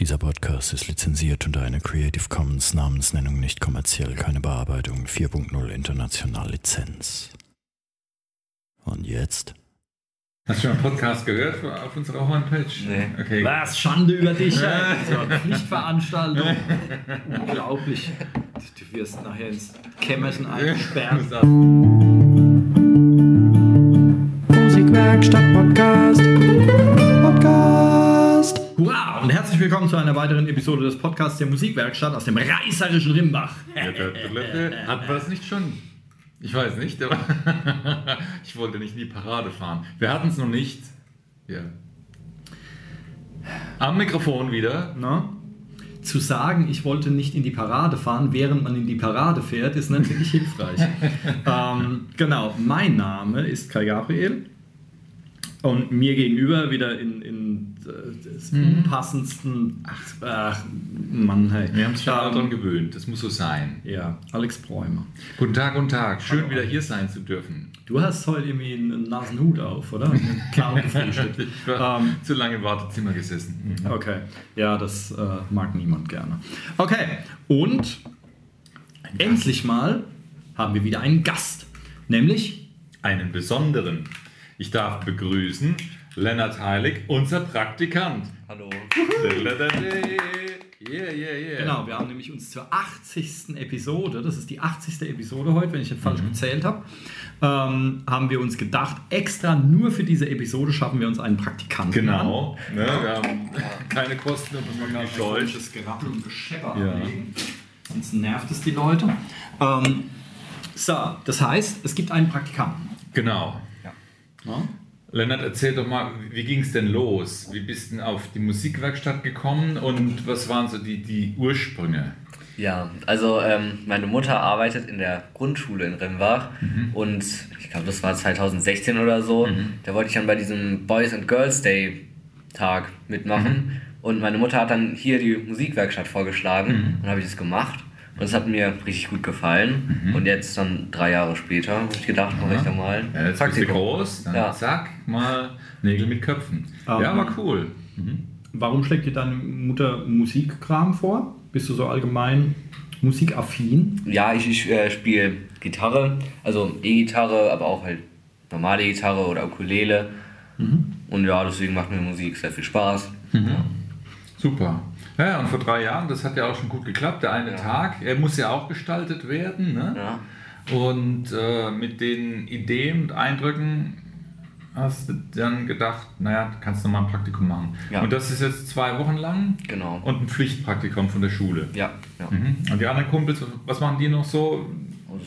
Dieser Podcast ist lizenziert unter einer Creative Commons Namensnennung nicht kommerziell, keine Bearbeitung 4.0 international Lizenz. Und jetzt? Hast du schon einen Podcast gehört auf unserer Homepage? Nee. Okay. Was? Schande über dich, ey. So eine Pflichtveranstaltung. Unglaublich. Du wirst nachher ins Kämmerchen eingesperrt. Musikwerkstatt Podcast. Hurra! Und herzlich willkommen zu einer weiteren Episode des Podcasts der Musikwerkstatt aus dem reißerischen Rimbach. Hat man das nicht schon? Ich weiß nicht, aber ich wollte nicht in die Parade fahren. Wir hatten es noch nicht. Ja. Am Mikrofon wieder. Na? Zu sagen, ich wollte nicht in die Parade fahren, während man in die Parade fährt, ist natürlich hilfreich. ähm, genau, mein Name ist Kai Gabriel und mir gegenüber wieder in, in äh, des unpassendsten. Ach, ach Mann, hey. Wir haben uns schon Ähm, daran gewöhnt. Das muss so sein. Ja, Alex Bräumer. Guten Tag, guten Tag. Schön, wieder hier sein zu dürfen. Du hast heute irgendwie einen nassen Hut auf, oder? Klar gefrühstückt. Ich war Ähm, zu lange im Wartezimmer gesessen. Mhm. Okay, ja, das äh, mag niemand gerne. Okay, und endlich mal haben wir wieder einen Gast, nämlich Einen besonderen. Ich darf begrüßen Lennart Heilig, unser Praktikant. Hallo. Yeah, yeah, yeah. Genau, wir haben nämlich uns zur 80. Episode, das ist die 80. Episode heute, wenn ich nicht falsch gezählt habe, ähm, haben wir uns gedacht, extra nur für diese Episode schaffen wir uns einen Praktikanten Genau. Ne, wir haben keine Kosten und an. das Deutsch. Das Gerappel und Geschepper Ja. anlegen. Sonst nervt es die Leute. Ähm, so, das heißt, es gibt einen Praktikanten. Genau. Ja? Lennart, erzähl doch mal, wie ging es denn los? Wie bist du denn auf die Musikwerkstatt gekommen und was waren so die, die Ursprünge? Ja, also ähm, meine Mutter arbeitet in der Grundschule in Rimbach und ich glaube, das war 2016 oder so. Da wollte ich dann bei diesem Boys and Girls Day Tag mitmachen und meine Mutter hat dann hier die Musikwerkstatt vorgeschlagen und dann habe ich das gemacht und es hat mir richtig gut gefallen und jetzt dann drei Jahre später habe ich gedacht, mache ich da mal Ja, jetzt bist du groß, dann Ja. zack, mal Nägel mit Köpfen. Ähm, ja, war cool. Warum schlägt dir deine Mutter Musikkram vor? Bist du so allgemein musikaffin? Ja, ich, ich äh, spiele Gitarre, also E-Gitarre, aber auch halt normale Gitarre oder Ukulele. Und ja, deswegen macht mir Musik sehr viel Spaß. Ja. Super. Ja, und vor drei Jahren, das hat ja auch schon gut geklappt. Der eine Tag, er muss ja auch gestaltet werden. Ne? Ja. Und äh, mit den Ideen und Eindrücken hast du dann gedacht, naja, kannst du mal ein Praktikum machen. Ja. Und das ist jetzt zwei Wochen lang Genau. und ein Pflichtpraktikum von der Schule. Ja, ja. Mhm. Und die anderen Kumpels, was machen die noch so?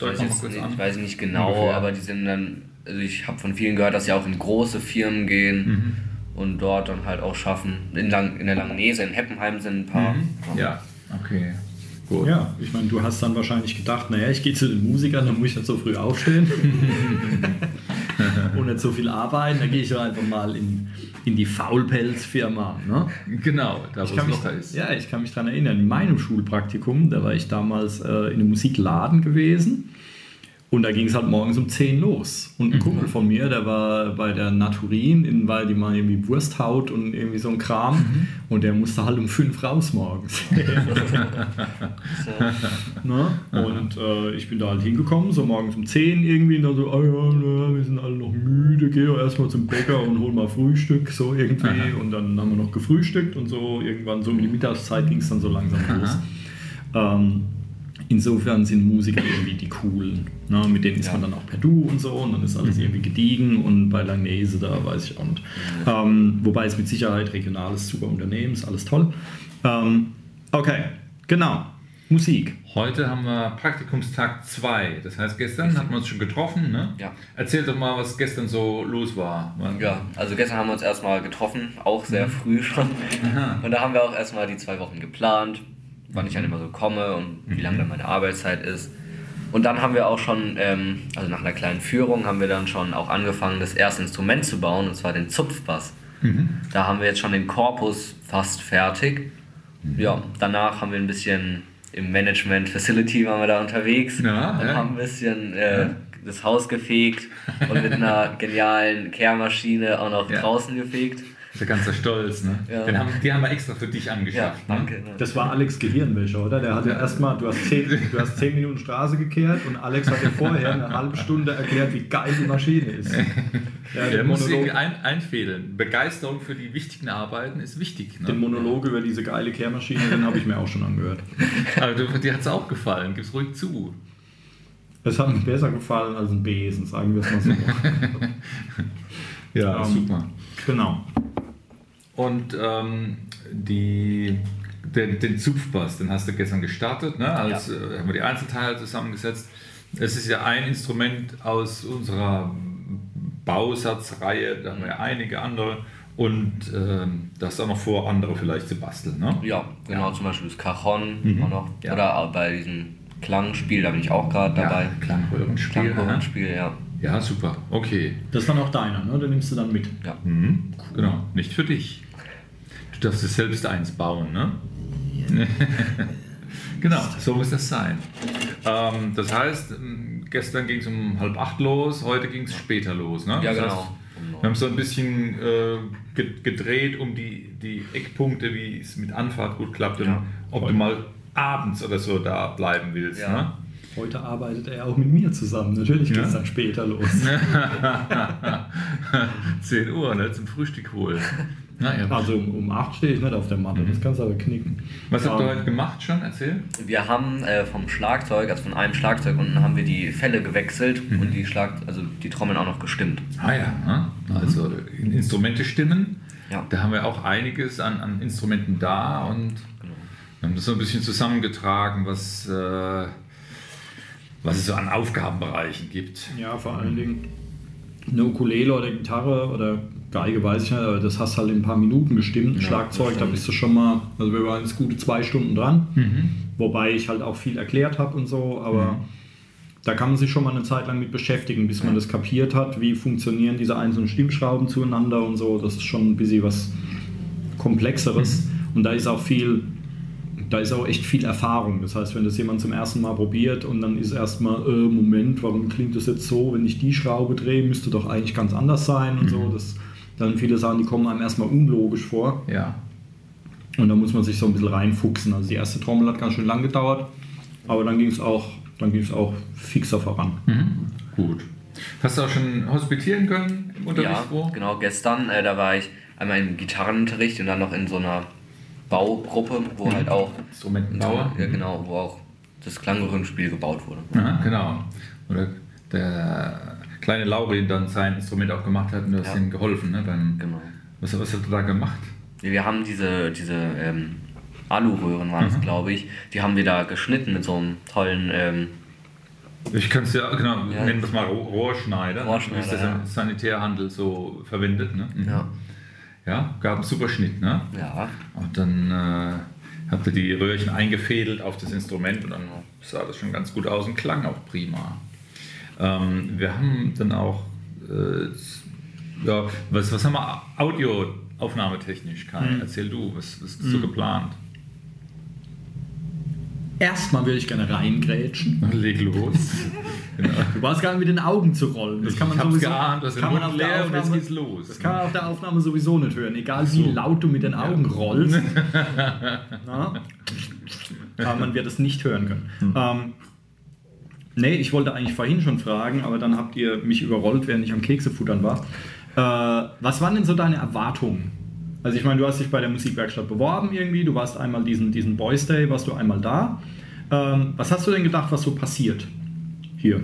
Weiß noch ich, kurz nicht, ich weiß nicht genau, Ungefähr. aber die sind dann, also ich habe von vielen gehört, dass sie auch in große Firmen gehen Mhm. Und dort dann halt auch schaffen. In, Lang, in der Langnese, in Heppenheim sind ein paar. Mhm. Ja, okay. Gut. Ja, ich meine, du hast dann wahrscheinlich gedacht, naja, ich gehe zu den Musikern, dann muss ich nicht so früh aufstehen und nicht so viel arbeiten, dann gehe ich doch einfach mal in, in die Faulpelzfirma. Ne? Genau, da wo Ich es kann mich, ist. ja, ich kann mich daran erinnern, in meinem Schulpraktikum, da war ich damals äh, in einem Musikladen gewesen und da ging es halt morgens um 10 los. Und ein Kumpel von mir, der war bei der Naturin, in, weil die mal irgendwie Wursthaut und irgendwie so ein Kram und der musste halt um 5 raus morgens. Ne? Und äh, ich bin da halt hingekommen, so morgens um 10 irgendwie, und dann so, ah ja, na, wir sind alle noch müde, geh doch erstmal zum Bäcker und hol mal Frühstück, so irgendwie. Und dann haben wir noch gefrühstückt und so, irgendwann so um die Mittagszeit ging es dann so langsam los. Ähm, insofern sind Musiker irgendwie die coolen. Ne? Mit denen ist Ja. man dann auch per Du und so und dann ist alles irgendwie gediegen und bei Langnese, da weiß ich auch nicht. Ähm, wobei es mit Sicherheit regionales super Unternehmen ist, alles toll. Ähm, okay, genau. Musik. Heute haben wir Praktikumstag 2. Das heißt, gestern hatten wir uns schon getroffen. Ne? Ja. Erzähl doch mal, was gestern so los war. Ja, also gestern haben wir uns erstmal getroffen, auch sehr früh schon. Und da haben wir auch erstmal die zwei Wochen geplant, wann ich dann immer so komme und wie lange dann meine Arbeitszeit ist. Und dann haben wir auch schon, ähm, also nach einer kleinen Führung, haben wir dann schon auch angefangen, das erste Instrument zu bauen, und zwar den Zupfbass. Da haben wir jetzt schon den Korpus fast fertig. Ja, danach haben wir ein bisschen im Management Facility waren wir da unterwegs Ja, und ja. haben ein bisschen äh, das Haus gefegt und mit einer genialen Kehrmaschine auch noch Ja. draußen gefegt. Der ganze Stolz, ne? Ja. Den haben, die haben wir extra für dich Ja, angeschafft. danke. Ne? Ne? Das war Alex Gehirnwäsche, oder? Der hatte erstmal, du hast zehn, du hast zehn Minuten Straße gekehrt und Alex hat dir vorher eine halbe Stunde erklärt, wie geil die Maschine ist. Ja, Der den, muss irgendwie Monolog, ein, einfädeln. Begeisterung für die wichtigen Arbeiten ist wichtig. den Ne? Monolog über diese geile Kehrmaschine, den habe ich mir auch schon angehört. Aber du, dir hat es auch gefallen, gib's ruhig zu. Es hat mir besser gefallen als ein Besen, sagen wir es mal so. Ja, Ähm, super. genau. Und ähm, die, den, den Zupfbass, den hast du gestern gestartet, ne? Als, äh, haben wir die Einzelteile zusammengesetzt. Es ist ja ein Instrument aus unserer Bausatzreihe, da haben wir ja einige andere. Und ähm, das ist auch noch vor, andere vielleicht zu basteln. Ne? Ja, genau, zum Beispiel das Cajon Mhm. auch noch. Ja. Oder bei diesem Klangspiel, da bin ich auch gerade dabei. Ja, Klangröhrenspiel. Klangröhrenspiel, ja. Ja, super. Okay. Das ist dann auch deiner, ne? Den nimmst du dann mit. ja. Mhm. Genau, nicht für dich. Du darfst es selbst eins bauen, ne? genau, so muss das sein. Ähm, das heißt, gestern ging es um halb acht los, heute ging es später los, ne? Ja, das genau. Heißt, wir haben so ein bisschen äh, ge- gedreht um die, die Eckpunkte, wie es mit Anfahrt gut klappt und Ja. ob du mal abends oder so da bleiben willst. Ja. Ne? Heute arbeitet er auch mit mir zusammen. Natürlich geht es Ja. dann später los. 10 Uhr, ne? Zum Frühstück holen. Naja. Also um, um 8 stehe ich nicht auf der Matte, das kannst du aber knicken. Was habt ihr heute gemacht schon? Erzähl. Wir haben äh, vom Schlagzeug, also von einem Schlagzeug unten, haben wir die Fälle gewechselt Mhm. und die Schlag, also die Trommeln auch noch gestimmt. Ah ja, ne? also in Instrumente stimmen. Ja. Da haben wir auch einiges an, an Instrumenten da und Genau. haben das so ein bisschen zusammengetragen, was, äh, was es so an Aufgabenbereichen gibt. Ja, vor allen Dingen eine Ukulele oder Gitarre oder Geige, weiß ich nicht, aber das hast halt in ein paar Minuten gestimmt. Ein Ja, Schlagzeug, da bist du schon mal, also wir waren jetzt gute zwei Stunden dran, Mhm. wobei ich halt auch viel erklärt habe und so, aber da kann man sich schon mal eine Zeit lang mit beschäftigen, bis man das kapiert hat, wie funktionieren diese einzelnen Stimmschrauben zueinander und so. Das ist schon ein bisschen was Komplexeres und da ist auch viel da ist auch echt viel Erfahrung. Das heißt, wenn das jemand zum ersten Mal probiert und dann ist erstmal, äh, Moment, warum klingt das jetzt so, wenn ich die Schraube drehe, müsste doch eigentlich ganz anders sein und so. Das, dann viele Sachen, die kommen einem erstmal unlogisch vor. Ja. Und da muss man sich so ein bisschen reinfuchsen. Also die erste Trommel hat ganz schön lang gedauert, aber dann ging es auch, dann ging es auch fixer voran. Mhm. Gut. Hast du auch schon hospitieren können im Unterricht? Ja, wo? genau, gestern, äh, da war ich einmal im Gitarrenunterricht und dann noch in so einer Baugruppe, wo halt auch Instrumentenbauer. Ja, genau, wo auch das Klangröhrenspiel gebaut wurde. Aha, genau. Oder der kleine Laurin dann sein Instrument auch gemacht hat und du hast Ja. ihm geholfen. Ne, beim, Genau. was, was hat er da gemacht? Wir haben diese, diese ähm, Aluröhren, waren es, glaube ich, die haben wir da geschnitten mit so einem tollen, ähm, Ich kann es ja, genau, Ja. nennen wir es mal Roh- Rohrschneider. Rohrschneider, Wie ist das ja. im Sanitärhandel so verwendet. Ne? Mhm. ja, ja, gab einen super Schnitt. Ne? ja, Und dann äh, habt ihr die Röhrchen eingefädelt auf das Instrument und dann sah das schon ganz gut aus und klang auch prima. Ähm, wir haben dann auch, äh, ja, was, was haben wir audioaufnahmetechnisch? Kai, Mhm. erzähl du, was, was ist so geplant? Erstmal würde ich gerne reingrätschen. Leg los. genau. Du warst gerade mit den Augen zu rollen. Das kann man ich sowieso, geahnt, den kann man auf der leer und jetzt Aufnahme- geht's los. Das kann man auf der Aufnahme sowieso nicht hören, egal wie laut du mit den Augen rollst. Na? Aber man wird es nicht hören können. Hm. Ähm, nee, ich wollte eigentlich vorhin schon fragen, aber dann habt ihr mich überrollt, während ich am Keksefuttern war. Äh, was waren denn so deine Erwartungen? Also ich meine, du hast dich bei der Musikwerkstatt beworben irgendwie, du warst einmal diesen, diesen Boys Day, warst du einmal da. Ähm, was hast du denn gedacht, was so passiert hier?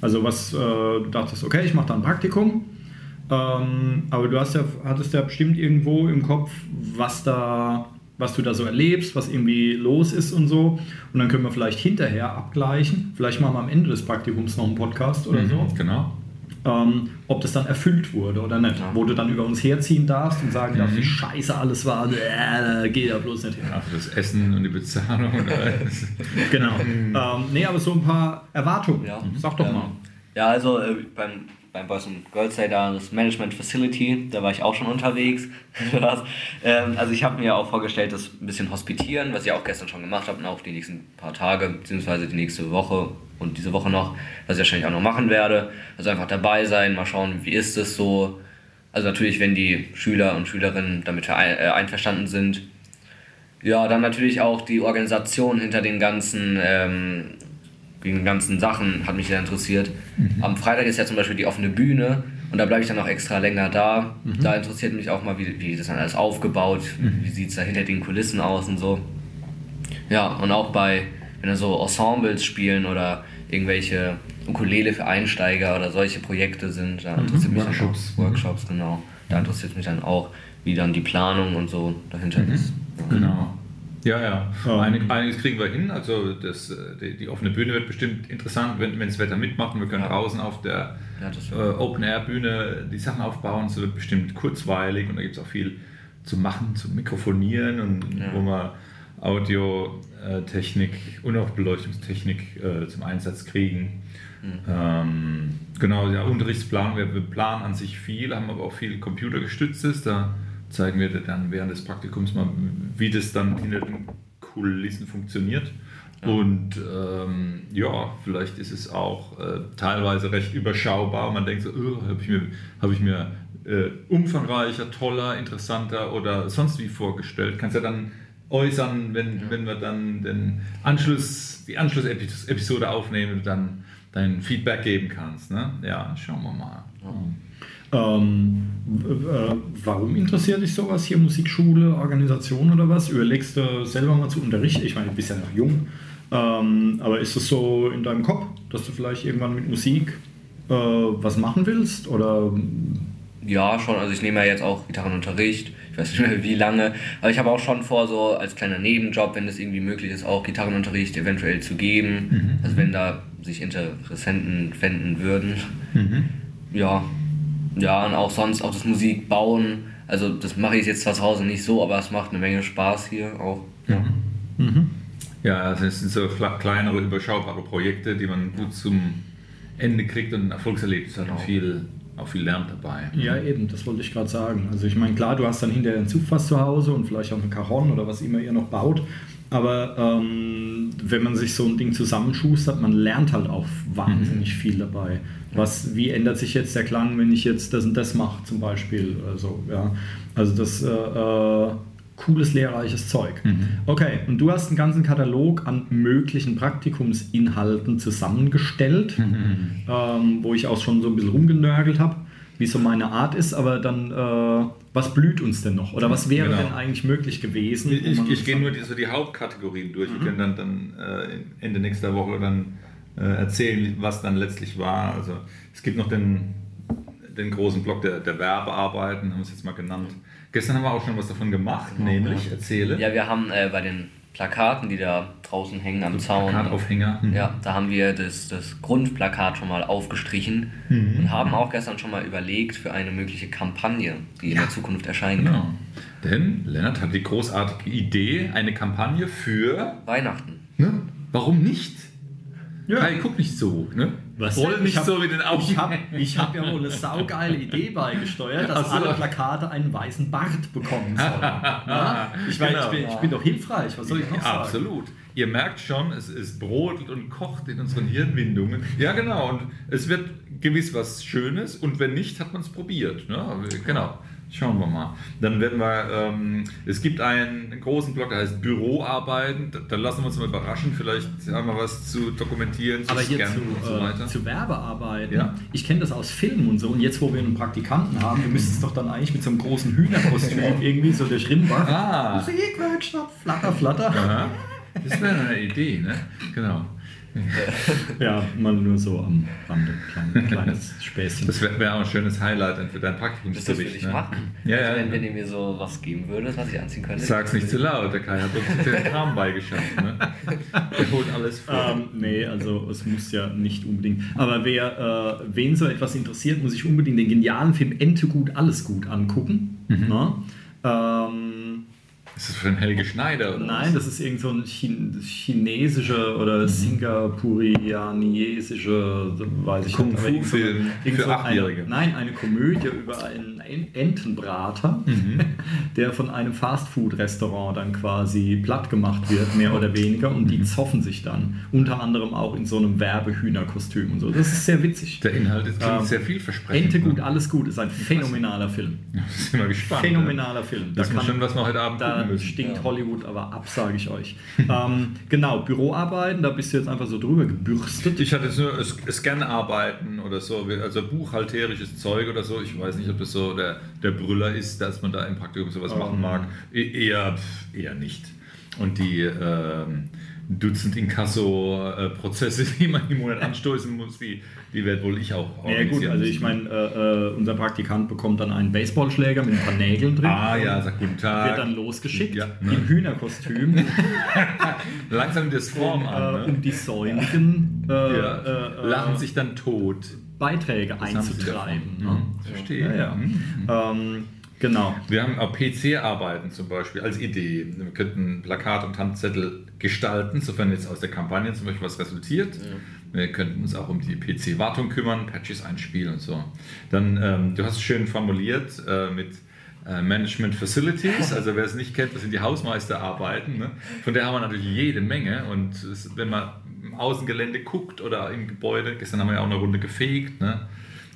Also was, äh, du dachtest, okay, ich mache da ein Praktikum, ähm, aber du hast ja, hattest ja bestimmt irgendwo im Kopf, was da, was du da so erlebst, was irgendwie los ist und so. Und dann können wir vielleicht hinterher abgleichen. Vielleicht machen wir am Ende des Praktikums noch einen Podcast oder so. Genau. Ähm, ob das dann erfüllt wurde oder nicht. Ja. Wo du dann über uns herziehen darfst und sagen darfst, Mhm. wie scheiße alles war. Äh, geht da bloß nicht hin. Ja, das Essen und die Bezahlung und alles. Genau. ähm, nee, aber so ein paar Erwartungen. ja. Sag doch Ähm, mal. Ja, also äh, beim, beim Boys and Girls Day da, das Management Facility, da war ich auch schon unterwegs. Ähm, also ich habe mir auch vorgestellt, das ein bisschen hospitieren, was ich auch gestern schon gemacht habe und auch die nächsten paar Tage, beziehungsweise die nächste Woche und diese Woche noch, was ich wahrscheinlich auch noch machen werde. Also einfach dabei sein, mal schauen, wie ist es so. Also natürlich, wenn die Schüler und Schülerinnen damit äh, einverstanden sind. Ja, dann natürlich auch die Organisation hinter den ganzen, ähm, den ganzen Sachen hat mich sehr interessiert. Mhm. Am Freitag ist ja zum Beispiel die offene Bühne und da bleibe ich dann auch extra länger da. Mhm. Da interessiert mich auch mal, wie, wie das dann alles aufgebaut, mhm. wie sieht es da hinter den Kulissen aus und so. Ja, und auch bei, wenn da so Ensembles spielen oder irgendwelche Ukulele für Einsteiger oder solche Projekte sind, da mhm. interessiert mhm. mich Workshops. Auch, Workshops, genau. Da interessiert mich dann auch, wie dann die Planung und so dahinter mhm. ist. Genau. Ja, ja. Um. Einig, einiges kriegen wir hin. Also das, äh, die, die, offene Bühne wird bestimmt interessant, wenn, wenn das Wetter mitmacht wir können ja. draußen auf der ja, äh, Open-Air-Bühne die Sachen aufbauen. Es wird bestimmt kurzweilig und da gibt es auch viel zu machen, zu mikrofonieren und ja. wo man Audiotechnik und auch Beleuchtungstechnik äh, zum Einsatz kriegen. Mhm. Ähm, genau, der Unterrichtsplan, wir, wir planen an sich viel, haben aber auch viel computergestütztes. Da zeigen wir dann während des Praktikums mal, wie das dann hinter den Kulissen funktioniert. Ja. Und ähm, ja, vielleicht ist es auch äh, teilweise recht überschaubar. Man denkt so, oh, habe ich mir, hab ich mir äh, umfangreicher, toller, interessanter oder sonst wie vorgestellt. Kannst ja dann äußern, wenn, ja. wenn wir dann den Anschluss, die Anschlussepisode aufnehmen und dann dein Feedback geben kannst. Ne? Ja, schauen wir mal. Ja. Ähm, äh, warum interessiert dich sowas hier, Musikschule, Organisation oder was? Überlegst du selber mal zu unterrichten? Ich meine, du bist ja noch jung, ähm, aber ist es so in deinem Kopf, dass du vielleicht irgendwann mit Musik äh, was machen willst? Oder ja, schon. Also ich nehme ja jetzt auch Gitarrenunterricht. Ich weiß nicht mehr wie lange. Aber ich habe auch schon vor, so als kleiner Nebenjob, wenn es irgendwie möglich ist, auch Gitarrenunterricht eventuell zu geben. Mhm. Also wenn da sich Interessenten finden würden. Mhm. Ja. Ja, und auch sonst auch das Musikbauen. Also das mache ich jetzt zwar zu Hause nicht so, aber es macht eine Menge Spaß hier auch. Ja. Mhm. Ja, es sind so kleinere, überschaubare Projekte, die man gut zum Ende kriegt und ein Erfolgserlebnis hat genau. und viel auch viel lernt dabei. Ja, eben, das wollte ich gerade sagen. Also ich meine, klar, du hast dann hinterher ein Zugfass zu Hause und vielleicht auch ein Cajon oder was immer ihr noch baut, aber ähm, wenn man sich so ein Ding zusammenschustert, man lernt halt auch wahnsinnig mhm. viel dabei. Was, wie ändert sich jetzt der Klang, wenn ich jetzt das und das mache zum Beispiel? Also, ja. also das äh, äh, cooles, lehrreiches Zeug. Mhm. Okay, und du hast einen ganzen Katalog an möglichen Praktikumsinhalten zusammengestellt, mhm. ähm, wo ich auch schon so ein bisschen rumgenörgelt habe, wie so meine Art ist, aber dann, äh, was blüht uns denn noch? Oder was wäre genau. denn eigentlich möglich gewesen? Ich, ich, ich gehe nur die, so die Hauptkategorien durch. Mhm. Wir können dann, dann äh, Ende nächster Woche dann äh, erzählen, was dann letztlich war. Also es gibt noch den, den großen Block der, der Werbearbeiten, haben wir es jetzt mal genannt. Gestern haben wir auch schon was davon gemacht, genau, nämlich, erzähle. Ja, wir haben äh, bei den Plakaten, die da draußen hängen am so Zaun. Plakataufhänger. Mhm. Ja, da haben wir das, das Grundplakat schon mal aufgestrichen mhm. und haben auch gestern schon mal überlegt für eine mögliche Kampagne, die ja. in der Zukunft erscheinen genau. kann. Denn Lennart hat die großartige Idee, eine Kampagne für Weihnachten. Ne? Warum nicht? Ja. Kai, guck nicht so. Ne? Was Roll nicht hab, so mit den Augen. Ich habe hab ja wohl eine saugeile Idee beigesteuert, dass so. alle Plakate einen weißen Bart bekommen sollen. ja? ich, genau. ich, bin, ich, bin, doch hilfreich, was soll ich noch sagen? Absolut. Ihr merkt schon, es, es brodelt und kocht in unseren Hirnwindungen. Ja, genau. Und es wird gewiss was Schönes und wenn nicht, hat man es probiert. Ne? Genau. Schauen wir mal. Dann werden wir, ähm, es gibt einen großen Blog, der heißt Büroarbeiten. Da, da, lassen wir uns mal überraschen. Vielleicht haben wir was zu dokumentieren, zu Aber hier zu, und so weiter. Äh, zu Werbearbeiten. Ja. Ich kenne das aus Filmen und so. Und jetzt, wo wir einen Praktikanten haben, wir müssen es doch dann eigentlich mit so einem großen Hühnerkostüm irgendwie so durch Rimbach. Ah. Musikwerkstatt, flatter, flatter. Aha. Das wäre eine Idee, ne? Genau. ja, mal nur so am Rande. Klein, kleines Späßchen. Das wäre wär auch ein schönes Highlight für dein Praktikumsbericht. Das würde ich ne? machen. Ja, ja, wenn, wenn ihr mir so was geben würdet, was ich anziehen könnte. Sag's nicht zu laut, der Kai hat uns den Kram beigeschafft. Ne? Der holt alles vor. Ähm, nee, also es muss ja nicht unbedingt. Aber wer, äh, wen so etwas interessiert, muss sich unbedingt den genialen Film Ente gut, alles gut angucken. Mhm. Ne? Ähm, Ist das für ein Helge Schneider? Oder Nein, das ist irgend so ein Chin chinesischer oder singapurianisischer, weiß ich Kung nicht. so eine- Film irgend für so eine- Achtjährige. Nein, eine Komödie über einen En- Entenbrater, Mhm. der von einem Fastfood-Restaurant dann quasi platt gemacht wird, mehr oder weniger, und Mhm. die zoffen sich dann. Unter anderem auch in so einem Werbehühnerkostüm und so. Das ist sehr witzig. Der Inhalt ist klingt Ähm, sehr vielversprechend. Ente gut, ne? alles gut, ist ein phänomenaler Film. Sind wir gespannt. Phänomenaler Film. Das Da ist kann- schon, was wir heute Abend Da müssen. stinkt Hollywood aber ab, sage ich euch. ähm, genau, Büroarbeiten, da bist du jetzt einfach so drüber gebürstet. Ich hatte jetzt nur Scan-Arbeiten oder so, also buchhalterisches Zeug oder so. Ich weiß nicht, ob das so der, der Brüller ist, dass man da im Praktikum sowas Ähm. machen mag. E eher, eher nicht. Und die ähm, Dutzend Inkasso-Prozesse, die man im Monat anstoßen muss, die, die werde wohl ich auch Ja gut, also ich meine, äh, äh, unser Praktikant bekommt dann einen Baseballschläger mit ein paar Nägeln drin. Ah ja, sag guten Tag. Wird dann losgeschickt Ja, ne? im Hühnerkostüm, Langsam das Form um, an. äh, Ne? um die säumigen äh, ja. äh, äh, Lachen sich dann tot. Beiträge Das einzutreiben. Ne? Mhm, Verstehe. Ja, ja. Mhm. Ähm, genau. Wir haben auch PC-Arbeiten zum Beispiel als Idee. Wir könnten Plakat und Handzettel gestalten, sofern jetzt aus der Kampagne zum Beispiel was resultiert. Wir könnten uns auch um die PC-Wartung kümmern, Patches einspielen und so. Dann, ähm, du hast es schön formuliert äh, mit äh, Management Facilities, also wer es nicht kennt, das sind die Hausmeisterarbeiten. Ne? Von der haben wir natürlich jede Menge und es, wenn man im Außengelände guckt oder im Gebäude, gestern haben wir ja auch eine Runde gefegt, ne?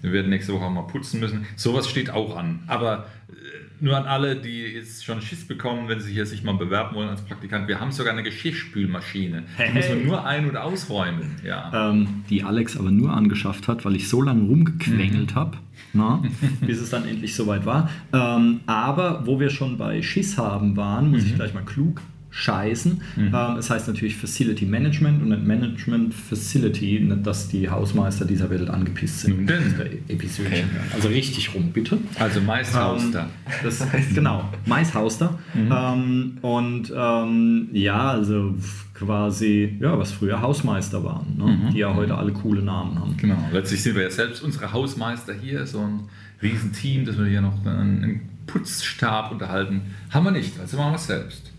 wir werden nächste Woche auch mal putzen müssen, sowas steht auch an. Aber äh, nur an alle, die jetzt schon Schiss bekommen, wenn sie hier sich mal bewerben wollen als Praktikant, wir haben sogar eine Geschirrspülmaschine. Die Hey, muss man hey. nur ein- und ausräumen. Ja. ähm, die Alex aber nur angeschafft hat, weil ich so lange rumgequengelt habe, bis es dann endlich soweit war. Ähm, aber wo wir schon bei Schiss haben waren, muss ich gleich mal klug scheißen. Ähm, es heißt natürlich Facility Management und Management Facility, nicht, dass die Hausmeister dieser Welt angepisst sind. Das wäre Episodchen. Also richtig rum, bitte. Also meist Haus da. Ähm, das heißt, genau, Maishauster. Ähm, und ähm, ja, also quasi, ja, was früher Hausmeister waren, ne? die ja heute alle coole Namen haben. Genau, letztlich sind wir ja selbst unsere Hausmeister hier, so ein Riesenteam, dass wir hier noch einen Putzstab unterhalten. Haben wir nicht, also machen wir es selbst.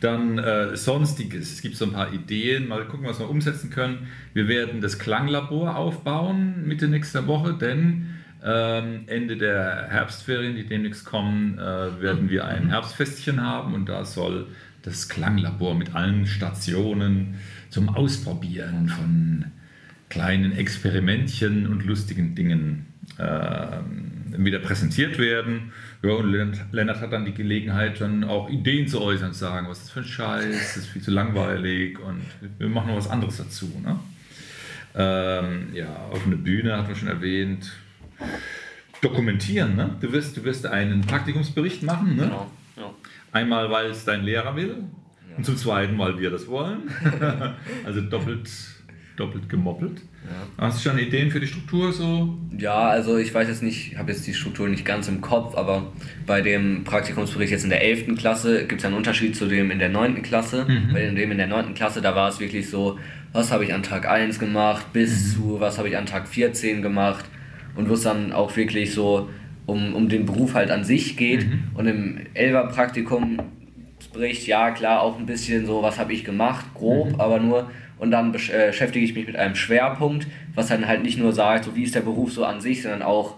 Dann äh, Sonstiges. Es gibt so ein paar Ideen, mal gucken, was wir umsetzen können. Wir werden das Klanglabor aufbauen Mitte nächster Woche, denn ähm, Ende der Herbstferien, die demnächst kommen, äh, werden wir ein Herbstfestchen haben und da soll das Klanglabor mit allen Stationen zum Ausprobieren von kleinen Experimentchen und lustigen Dingen wieder präsentiert werden. Ja, und Lennart, Lennart hat dann die Gelegenheit, dann auch Ideen zu äußern, zu sagen, was ist das für ein Scheiß, das ist viel zu langweilig und wir machen noch was anderes dazu. Ne? Ähm, ja, auf eine Bühne hat man schon erwähnt. Dokumentieren, ne? Du wirst, du wirst einen Praktikumsbericht machen, ne? Genau. Ja. Einmal, weil es dein Lehrer will und zum zweiten, weil wir das wollen. also doppelt, doppelt gemoppelt. Hast du schon Ideen für die Struktur so? Ja, also ich weiß jetzt nicht, habe jetzt die Struktur nicht ganz im Kopf, aber bei dem Praktikumsbericht jetzt in der 11. Klasse gibt es einen Unterschied zu dem in der 9. Klasse. Bei dem in der 9. Klasse, da war es wirklich so, was habe ich an Tag 1 gemacht, bis zu was habe ich an Tag 14 gemacht und wo es dann auch wirklich so um, um den Beruf halt an sich geht. Und im 11er Praktikumsbericht, ja klar, auch ein bisschen so, was habe ich gemacht, grob, aber nur und dann äh, beschäftige ich mich mit einem Schwerpunkt, was dann halt nicht nur sagt, so wie ist der Beruf so an sich, sondern auch,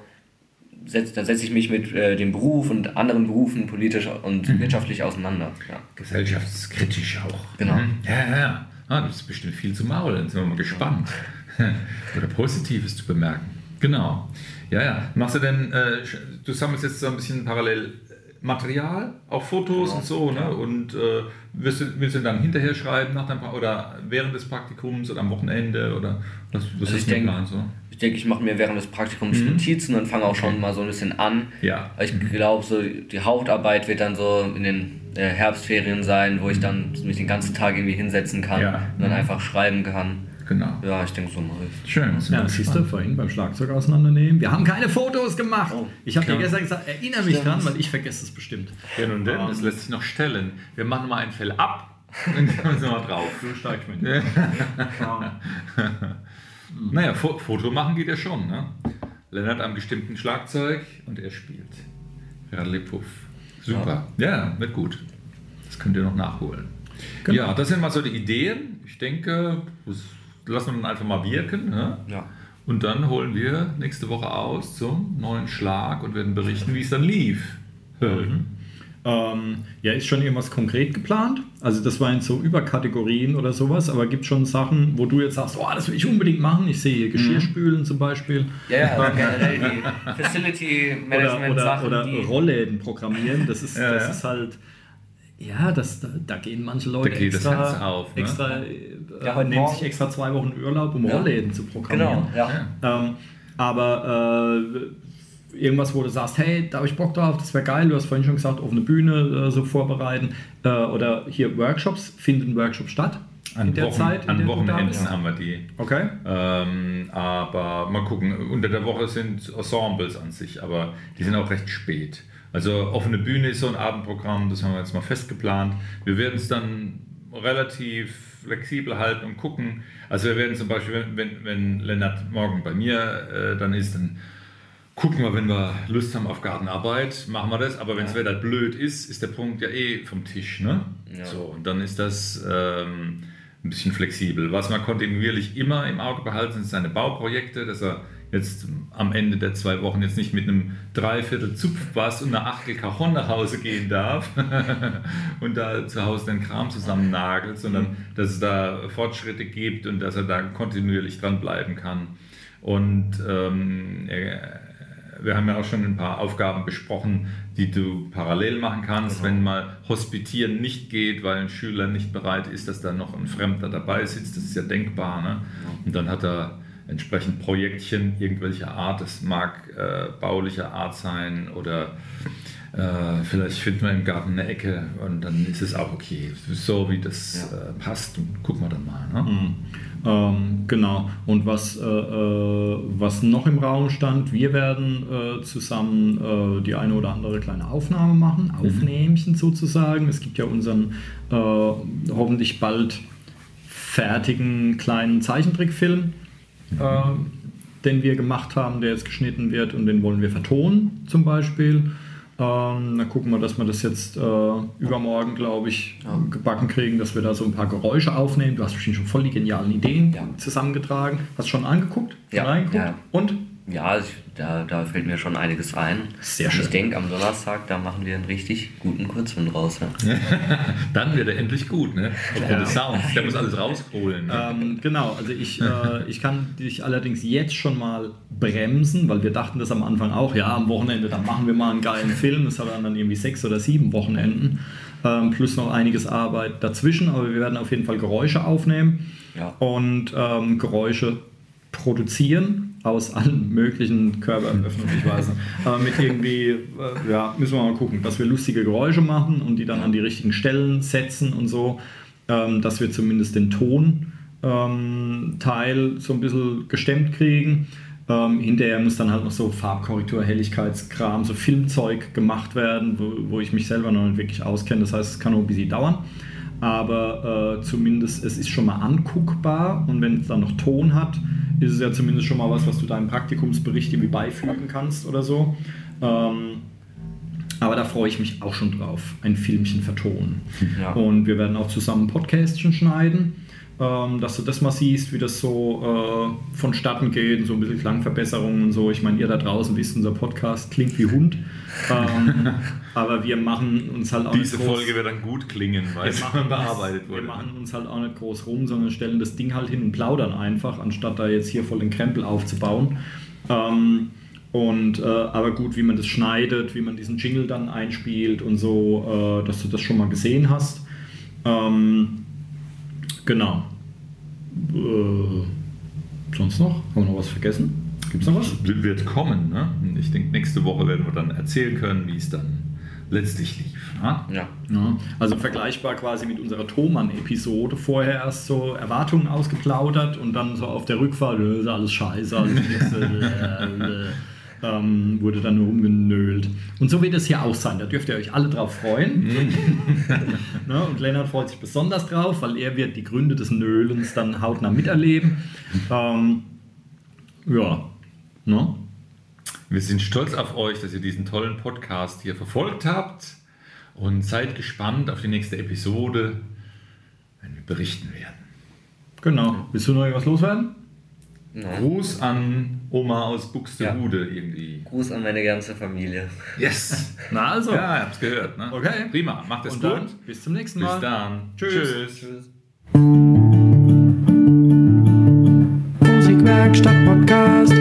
setz, dann setze ich mich mit äh, dem Beruf und anderen Berufen politisch und wirtschaftlich auseinander. Ja. Gesellschaftskritisch auch. Genau. Mhm. Ja, ja, ja. Ah, das ist bestimmt viel zu maulen. Sind wir mal gespannt. Oder Positives zu bemerken. Genau. Ja, ja. Machst du denn, äh, du sammelst jetzt so ein bisschen parallel Material, auch Fotos Genau. und so, ne? Und äh, wirst du, willst du dann hinterher schreiben nach deinem, pra- oder während des Praktikums oder am Wochenende oder was, was Also ist ich der denk- Plan so? Ich denke, ich mache mir während des Praktikums Notizen und fange auch schon mal so ein bisschen an. Ja. Ich glaube, so die Hauptarbeit wird dann so in den äh, Herbstferien sein, wo ich dann mich den ganzen Tag irgendwie hinsetzen kann Ja. und dann einfach schreiben kann. Genau. Ja, ich denke, so ich. Schön. sind Ja, das siehst du vorhin beim Schlagzeug auseinandernehmen. Wir haben keine Fotos gemacht. Oh, ich habe dir gestern gesagt, erinnere mich dran, weil ich vergesse es bestimmt. Ja, nun denn, das Ähm. lässt sich noch stellen. Wir machen mal ein Fell ab und dann kommen wir mal drauf. Du steigst mit. Naja, Fo Foto machen geht ja schon. Ne? Lennart am gestimmten Schlagzeug und er spielt. Radli Puff. Super. Ja. wird gut. Das könnt ihr noch nachholen. Genau. Ja, das sind mal so die Ideen. Ich denke, das lassen wir dann einfach mal wirken. Ne? Ja. Und dann holen wir nächste Woche aus zum neuen Schlag und werden berichten, wie es dann lief. Ähm, ja, ist schon irgendwas konkret geplant? Also das waren so Überkategorien oder sowas, aber gibt schon Sachen, wo du jetzt sagst, oh, das will ich unbedingt machen. Ich sehe hier Geschirrspülen zum Beispiel. Ja, ja, also generell die Facility Oder, Management oder, Sachen, oder die. Rollläden programmieren. Das ist, Ja, das ja. ist halt, ja, das, da, da gehen manche Leute Da geht das extra, Herz auf, ne? extra äh, Ja, nehmen morgen- sich extra zwei Wochen Urlaub, um Ja. Rollläden zu programmieren. Genau, ja. Ähm, aber äh, irgendwas, wo du sagst, hey, da habe ich Bock drauf, das wäre geil. Du hast vorhin schon gesagt, offene Bühne äh, so vorbereiten. Äh, oder hier Workshops, finden Workshops statt An, in der Wochen, Zeit, in an Wochenenden haben wir die. Okay. Ähm, aber mal gucken, unter der Woche sind Ensembles an sich, aber die sind auch recht spät. Also offene Bühne ist so ein Abendprogramm, das haben wir jetzt mal festgeplant. Wir werden es dann relativ flexibel halten und gucken. Also wir werden zum Beispiel, wenn, wenn, wenn Lennart morgen bei mir äh, dann ist, dann gucken wir, wenn wir Lust haben auf Gartenarbeit, machen wir das. Aber wenn das Wetter blöd ist, ist der Punkt ja eh vom Tisch. Ne? Ja. So, und dann ist das ähm, ein bisschen flexibel. Was man kontinuierlich immer im Auge behalten, sind seine Bauprojekte, dass er jetzt am Ende der zwei Wochen jetzt nicht mit einem Dreiviertel Zupfbass und einer Achtel Cajon nach Hause gehen darf und da zu Hause den Kram zusammennagelt, sondern dass es da Fortschritte gibt und dass er da kontinuierlich dran bleiben kann. Und ähm, wir haben ja auch schon ein paar Aufgaben besprochen, die du parallel machen kannst, wenn mal Hospitieren nicht geht, weil ein Schüler nicht bereit ist, dass da noch ein Fremder dabei sitzt. Das ist ja denkbar. Ne? Und dann hat er entsprechend Projektchen irgendwelcher Art. Das mag äh, baulicher Art sein oder äh, vielleicht finden wir im Garten eine Ecke und dann ist es auch okay. So wie das äh, passt, und gucken wir dann mal. Ne? Ähm, genau. Und was, äh, äh, was noch im Raum stand, wir werden äh, zusammen äh, die eine oder andere kleine Aufnahme machen, Aufnähmchen sozusagen. Es gibt ja unseren äh, hoffentlich bald fertigen kleinen Zeichentrickfilm, äh, den wir gemacht haben, der jetzt geschnitten wird und den wollen wir vertonen zum Beispiel. Ähm, dann gucken wir, dass wir das jetzt äh, übermorgen, glaube ich, gebacken kriegen, dass wir da so ein paar Geräusche aufnehmen. Du hast bestimmt schon voll die genialen Ideen Ja. zusammengetragen. Hast du schon angeguckt? Ja, reingeguckt? ja. Und? Ja, ich, da, da fällt mir schon einiges ein. Sehr schön. Ich denke, am Donnerstag, da machen wir einen richtig guten Kurzfilm raus. Ja. Dann wird er endlich gut, ne? Aufgrund Ja. des Sounds. Der muss alles rausholen. Ne? Ähm, genau, also ich, äh, ich kann dich allerdings jetzt schon mal bremsen, weil wir dachten das am Anfang auch, ja, am Wochenende, dann machen wir mal einen geilen Film. Das hat dann irgendwie sechs oder sieben Wochenenden, ähm, plus noch einiges Arbeit dazwischen, aber wir werden auf jeden Fall Geräusche aufnehmen Ja. und ähm, Geräusche produzieren aus allen möglichen Körperöffnungen, ich weiß nicht. Aber mit irgendwie, äh, ja, müssen wir mal gucken, dass wir lustige Geräusche machen und die dann an die richtigen Stellen setzen und so, ähm, dass wir zumindest den Ton ähm, so ein bisschen gestemmt kriegen. Ähm, hinterher muss dann halt noch so Farbkorrektur, Helligkeitskram, so Filmzeug gemacht werden, wo, wo ich mich selber noch nicht wirklich auskenne. Das heißt, es kann noch ein bisschen dauern. Aber äh, zumindest es ist schon mal anguckbar und wenn es dann noch Ton hat, ist es ja zumindest schon mal was, was du deinem Praktikumsbericht irgendwie beifügen kannst oder so. Ähm, aber da freue ich mich auch schon drauf, ein Filmchen vertonen. Ja. Und wir werden auch zusammen Podcastchen schneiden, ähm, dass du das mal siehst, wie das so äh, vonstatten geht, so ein bisschen Klangverbesserungen und so. Ich meine, ihr da draußen wisst, unser Podcast klingt wie Hund. Ähm, aber wir machen uns halt auch Diese nicht groß, Folge wird dann gut klingen, weil es bearbeitet wir wurde. machen uns halt auch nicht groß rum, sondern stellen das Ding halt hin und plaudern einfach, anstatt da jetzt hier voll den Krempel aufzubauen. Ähm, und äh, aber gut, wie man das schneidet, wie man diesen Jingle dann einspielt und so, äh, dass du das schon mal gesehen hast. Ähm, genau. Äh, sonst noch? Haben wir noch was vergessen? Gibt es noch was? Wird kommen, ne? Ich denke, nächste Woche werden wir dann erzählen können, wie es dann letztlich lief. Ne? Ja. Ja, also vergleichbar quasi mit unserer Thomann-Episode. Vorher erst so Erwartungen ausgeplaudert und dann so auf der Rückfahrt, äh, ist alles scheiße, alles äh, äh, ähm, wurde dann nur rumgenölt. Und so wird es hier auch sein. Da dürft ihr euch alle drauf freuen. ne? Und Lennart freut sich besonders drauf, weil er wird die Gründe des Nölens dann hautnah miterleben. Ähm, ja, ne? Wir sind stolz auf euch, dass ihr diesen tollen Podcast hier verfolgt habt Und seid gespannt auf die nächste Episode, wenn wir berichten werden. Genau. Willst du noch irgendwas loswerden? Gruß an Oma aus Buxtehude irgendwie. Gruß an meine ganze Familie. Yes! Na also. Ja, ich hab's gehört. Ne? Okay. Prima, macht es gut. dann bis zum nächsten Bis Mal. dann. Tschüss. Tschüss. Musikwerkstatt Podcast.